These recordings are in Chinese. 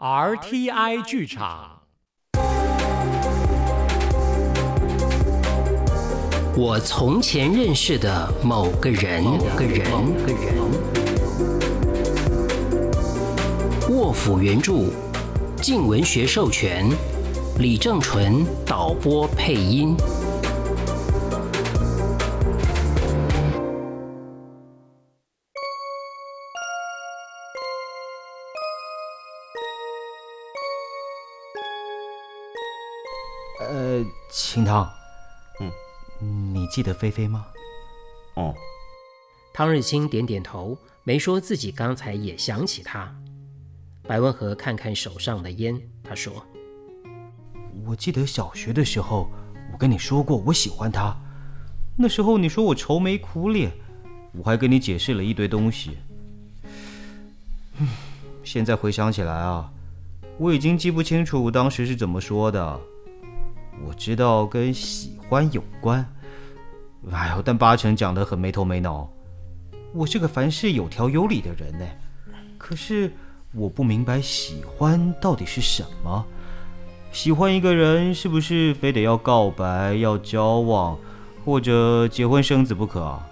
RTI 剧场。我从前认识的某个人，个人，个人。卧虎原著，静文学授权，李正淳导播配音。呃，清汤，嗯，你记得菲菲吗？哦，汤日清点点头，没说自己刚才也想起他。白文和看看手上的烟，他说我记得小学的时候，我跟你说过我喜欢她。那时候你说我愁眉苦脸，我还跟你解释了一堆东西。嗯，现在回想起来啊，我已经记不清楚当时是怎么说的。我知道跟喜欢有关，哎呦，但八成讲得很没头没脑。我是个凡事有条有理的人呢，可是我不明白喜欢到底是什么。喜欢一个人是不是非得要告白、要交往，或者结婚生子不可啊？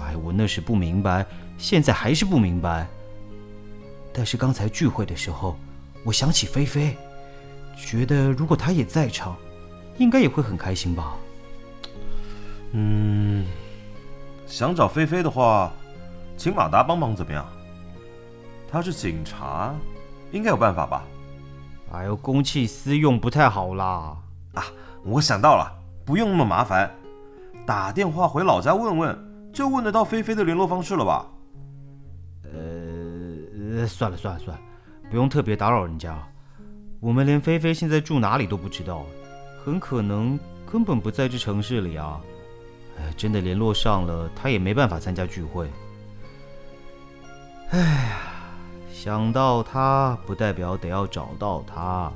哎，我那时不明白，现在还是不明白。但是刚才聚会的时候，我想起菲菲，觉得如果她也在场，应该也会很开心吧。嗯，想找菲菲的话，请马达帮忙怎么样？他是警察，应该有办法吧？哎呦，公器私用不太好啦。啊，我想到了，不用那么麻烦，打电话回老家问问，就问得到菲菲的联络方式了吧？呃，算了算了算了，不用特别打扰人家。我们连菲菲现在住哪里都不知道，很可能根本不在这城市里啊。哎，真的联络上了，他也没办法参加聚会。哎呀，想到他，不代表得要找到他。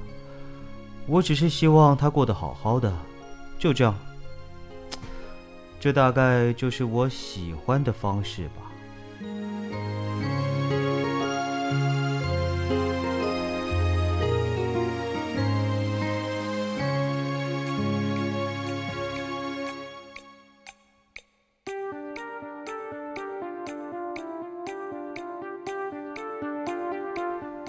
我只是希望他过得好好的，就这样。这大概就是我喜欢的方式吧。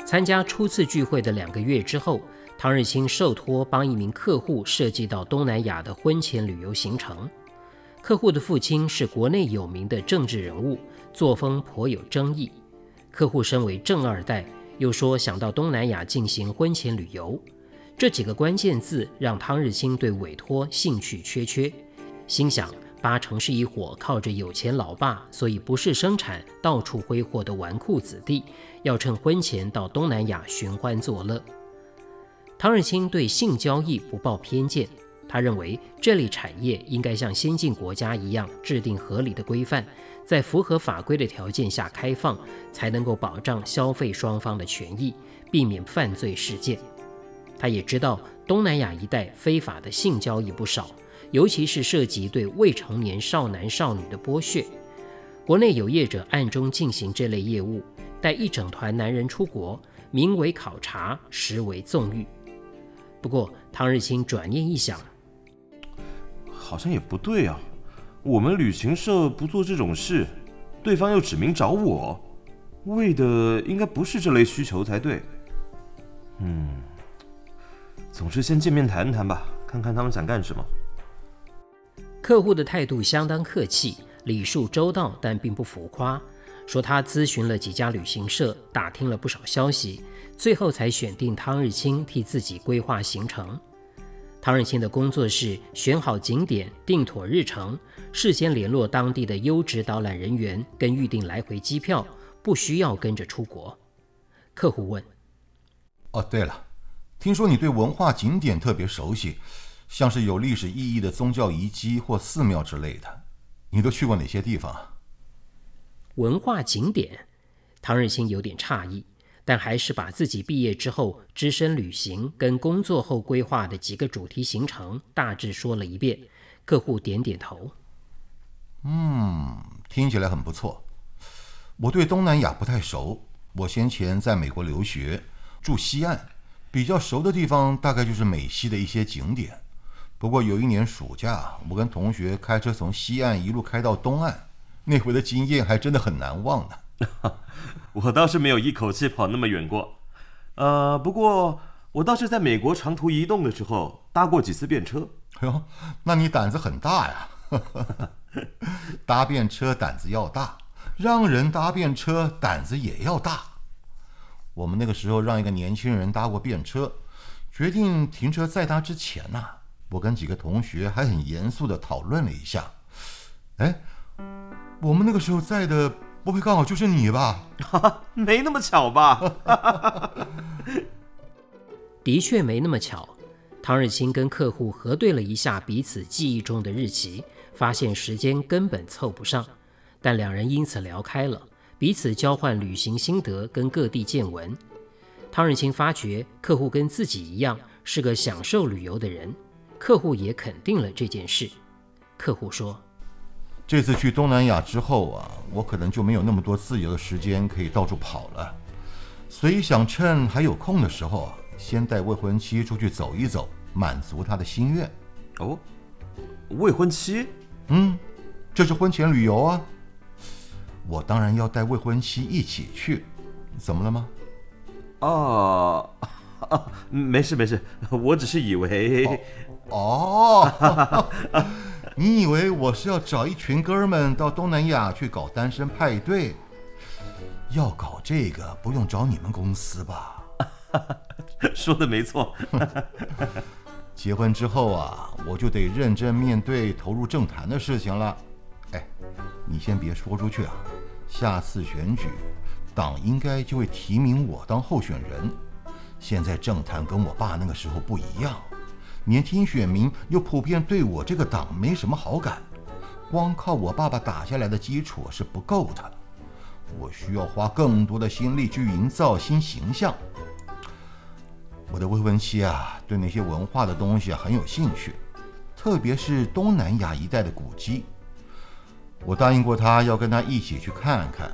参加初次聚会的两个月之后，汤日清受托帮一名客户设计到东南亚的婚前旅游行程。客户的父亲是国内有名的政治人物，作风颇有争议。客户身为正二代，又说想到东南亚进行婚前旅游，这几个关键字让汤日清对委托兴趣缺缺，心想八成是一伙靠着有钱老爸，所以不是生产，到处挥霍的纨绔子弟。要趁婚前到东南亚寻欢作乐。汤日清对性交易不抱偏见，他认为这类产业应该像先进国家一样制定合理的规范，在符合法规的条件下开放，才能够保障消费双方的权益，避免犯罪事件。他也知道东南亚一带非法的性交易不少，尤其是涉及对未成年少男少女的剥削。国内有业者暗中进行这类业务。带一整团男人出国，名为考察，实为纵欲。不过唐日清转念一想，好像也不对啊。我们旅行社不做这种事，对方又指名找我，为的应该不是这类需求才对。嗯，总之先见面谈谈吧，看看他们想干什么。客户的态度相当客气，礼数周到，但并不浮夸。说他咨询了几家旅行社，打听了不少消息，最后才选定汤日清替自己规划行程。汤日清的工作是选好景点、定妥日程，事先联络当地的优质导览人员，跟预定来回机票，不需要跟着出国。客户问：“哦，对了，听说你对文化景点特别熟悉，像是有历史意义的宗教遗迹或寺庙之类的，你都去过哪些地方？”文化景点，唐日清有点诧异，但还是把自己毕业之后只身旅行跟工作后规划的几个主题行程大致说了一遍。客户点点头，嗯，听起来很不错。我对东南亚不太熟，我先前在美国留学，住西岸，比较熟的地方大概就是美西的一些景点。不过有一年暑假，我跟同学开车从西岸一路开到东岸，那回的经验还真的很难忘呢。我倒是没有一口气跑那么远过，呃，不过我倒是在美国长途移动的时候搭过几次便车。哎呦，那你胆子很大呀！搭便车胆子要大，让人搭便车胆子也要大。我们那个时候让一个年轻人搭过便车，决定停车载他之前呐。我跟几个同学还很严肃地讨论了一下，哎，我们那个时候在的不会刚好就是你吧？没那么巧吧？的确没那么巧。唐日清跟客户核对了一下彼此记忆中的日期，发现时间根本凑不上，但两人因此聊开了，彼此交换旅行心得跟各地见闻。唐日清发觉客户跟自己一样是个享受旅游的人。客户也肯定了这件事。客户说：“这次去东南亚之后啊，我可能就没有那么多自由的时间可以到处跑了，所以想趁还有空的时候啊，先带未婚妻出去走一走，满足她的心愿。”哦，未婚妻？嗯，这是婚前旅游啊。我当然要带未婚妻一起去。怎么了吗？哦，没事没事，我只是以为。哦，你以为我是要找一群哥们到东南亚去搞单身派对？要搞这个不用找你们公司吧？说的没错。结婚之后啊，我就得认真面对投入政坛的事情了。哎，你先别说出去啊，下次选举，党应该就会提名我当候选人。现在政坛跟我爸那个时候不一样。年轻选民又普遍对我这个党没什么好感，光靠我爸爸打下来的基础是不够的，我需要花更多的心力去营造新形象。我的未婚妻啊，对那些文化的东西很有兴趣，特别是东南亚一带的古迹。我答应过她要跟她一起去看看，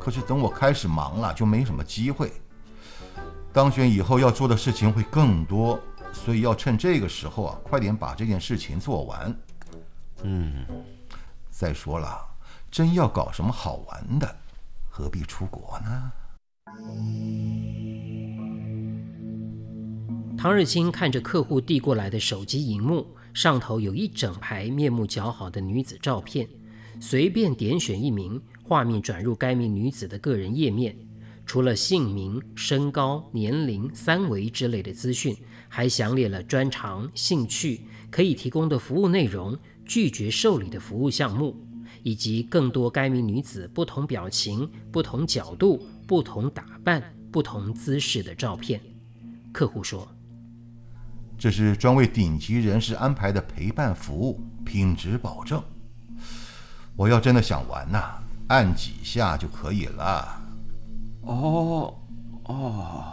可是等我开始忙了，就没什么机会。当选以后要做的事情会更多。所以要趁这个时候啊，快点把这件事情做完。嗯，再说了，真要搞什么好玩的，何必出国呢？唐日清看着客户递过来的手机荧幕，上头有一整排面目姣好的女子照片，随便点选一名，画面转入该名女子的个人页面，除了姓名、身高、年龄、三围之类的资讯。还详列了专长、兴趣、可以提供的服务内容、拒绝受理的服务项目，以及更多该名女子不同表情、不同角度、不同打扮、不同姿势的照片。客户说：“这是专为顶级人士安排的陪伴服务，品质保证。我要真的想玩呐，按几下就可以了。”哦，哦。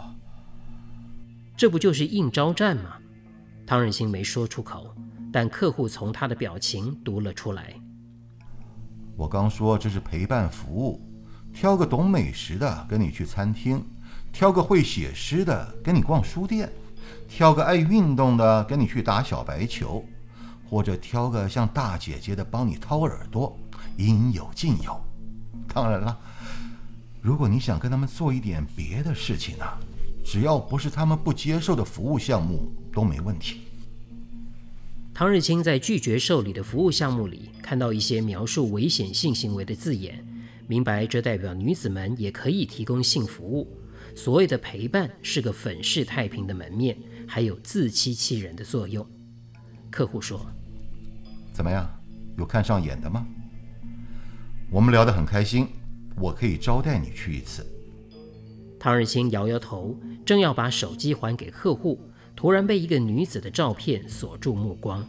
这不就是应招战吗？唐仁兴没说出口，但客户从他的表情读了出来。我刚说这是陪伴服务，挑个懂美食的跟你去餐厅，挑个会写诗的跟你逛书店，挑个爱运动的跟你去打小白球，或者挑个像大姐姐的帮你掏耳朵，应有尽有。当然了，如果你想跟他们做一点别的事情呢？只要不是他们不接受的服务项目都没问题。唐日清在拒绝受理的服务项目里看到一些描述危险性行为的字眼，明白这代表女子们也可以提供性服务。所谓的陪伴是个粉饰太平的门面，还有自欺欺人的作用。客户说：“怎么样，有看上眼的吗？我们聊得很开心，我可以招待你去一次。”唐日清摇摇头，正要把手机还给客户，突然被一个女子的照片锁住目光。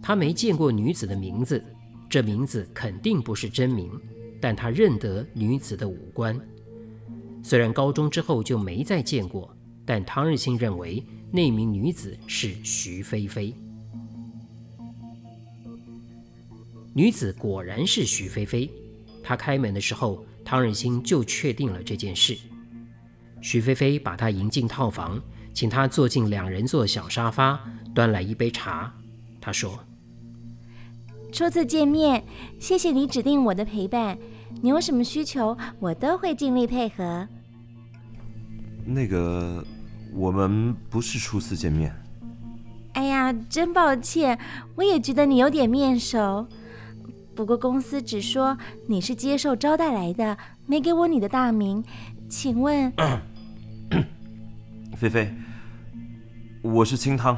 他没见过女子的名字，这名字肯定不是真名，但他认得女子的五官。虽然高中之后就没再见过，但唐日清认为那名女子是徐菲菲。女子果然是徐菲菲，她开门的时候。唐日新就确定了这件事。徐菲菲把他迎进套房，请他坐进两人座小沙发，端来一杯茶。他说：“初次见面，谢谢你指定我的陪伴。你有什么需求，我都会尽力配合。”那个，我们不是初次见面。哎呀，真抱歉，我也觉得你有点面熟。不过公司只说你是接受招待来的，没给我你的大名。请问，菲菲，我是清汤。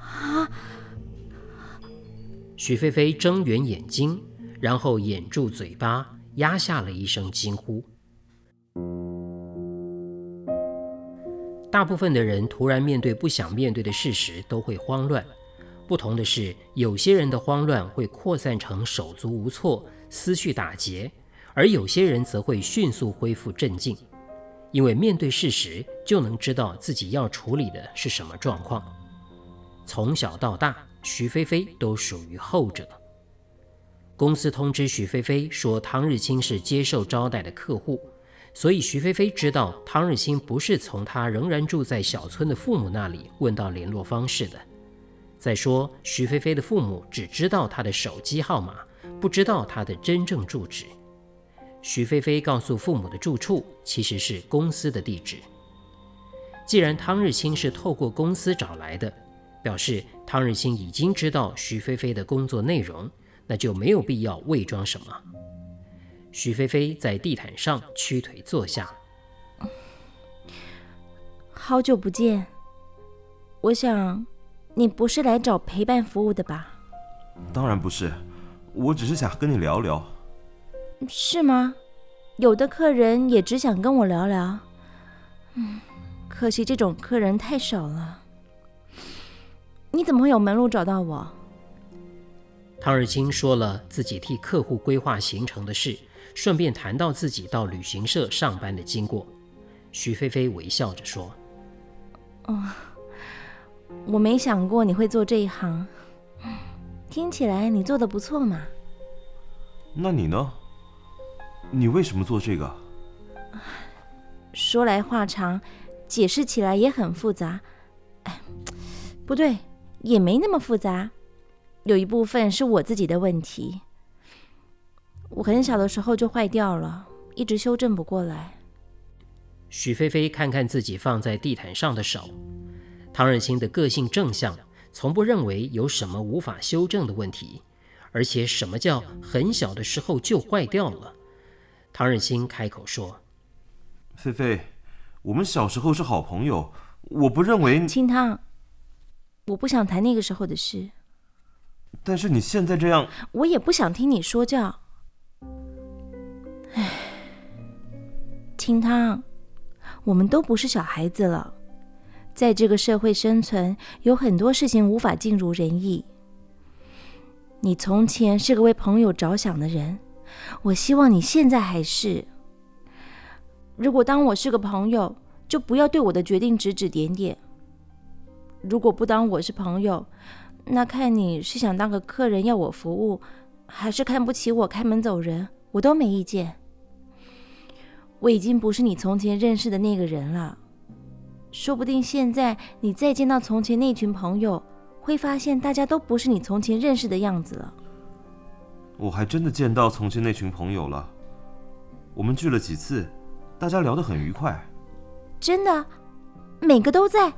啊！许菲菲睁圆眼睛，然后掩住嘴巴，压下了一声惊呼。大部分的人突然面对不想面对的事实，都会慌乱。不同的是，有些人的慌乱会扩散成手足无措、思绪打结，而有些人则会迅速恢复镇静，因为面对事实就能知道自己要处理的是什么状况。从小到大，徐菲菲都属于后者。公司通知徐菲菲说，汤日清是接受招待的客户，所以徐菲菲知道汤日清不是从他仍然住在小村的父母那里问到联络方式的。再说，徐菲菲的父母只知道她的手机号码，不知道她的真正住址。徐菲菲告诉父母的住处其实是公司的地址。既然汤日清是透过公司找来的，表示汤日清已经知道徐菲菲的工作内容，那就没有必要伪装什么。徐菲菲在地毯上屈腿坐下。好久不见，我想。你不是来找陪伴服务的吧？当然不是，我只是想跟你聊聊。是吗？有的客人也只想跟我聊聊。嗯，可惜这种客人太少了。你怎么会有门路找到我？唐日清说了自己替客户规划行程的事，顺便谈到自己到旅行社上班的经过。徐菲菲微笑着说：“哦。”我没想过你会做这一行，听起来你做的不错嘛。那你呢？你为什么做这个？说来话长，解释起来也很复杂。哎，不对，也没那么复杂。有一部分是我自己的问题。我很小的时候就坏掉了，一直修正不过来。许菲菲看看自己放在地毯上的手。汤日清的个性正向，从不认为有什么无法修正的问题，而且什么叫很小的时候就坏掉了？汤日清开口说：“菲菲，我们小时候是好朋友，我不认为……清汤，我不想谈那个时候的事。但是你现在这样，我也不想听你说教。唉，清汤，我们都不是小孩子了。”在这个社会生存，有很多事情无法尽如人意。你从前是个为朋友着想的人，我希望你现在还是。如果当我是个朋友，就不要对我的决定指指点点；如果不当我是朋友，那看你是想当个客人要我服务，还是看不起我开门走人，我都没意见。我已经不是你从前认识的那个人了。说不定现在你再见到从前那群朋友，会发现大家都不是你从前认识的样子了。我还真的见到从前那群朋友了，我们聚了几次，大家聊得很愉快。真的，每个都在。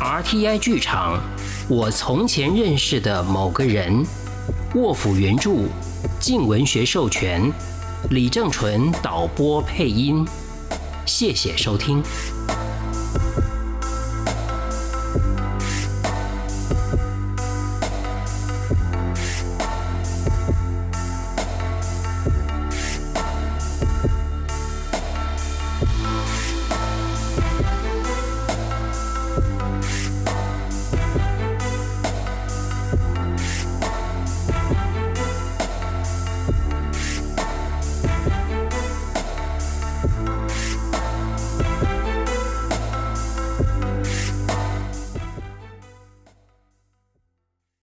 RTI 剧场。我从前认识的某个人，卧府原著，静文学授权，李正淳导播配音，谢谢收听。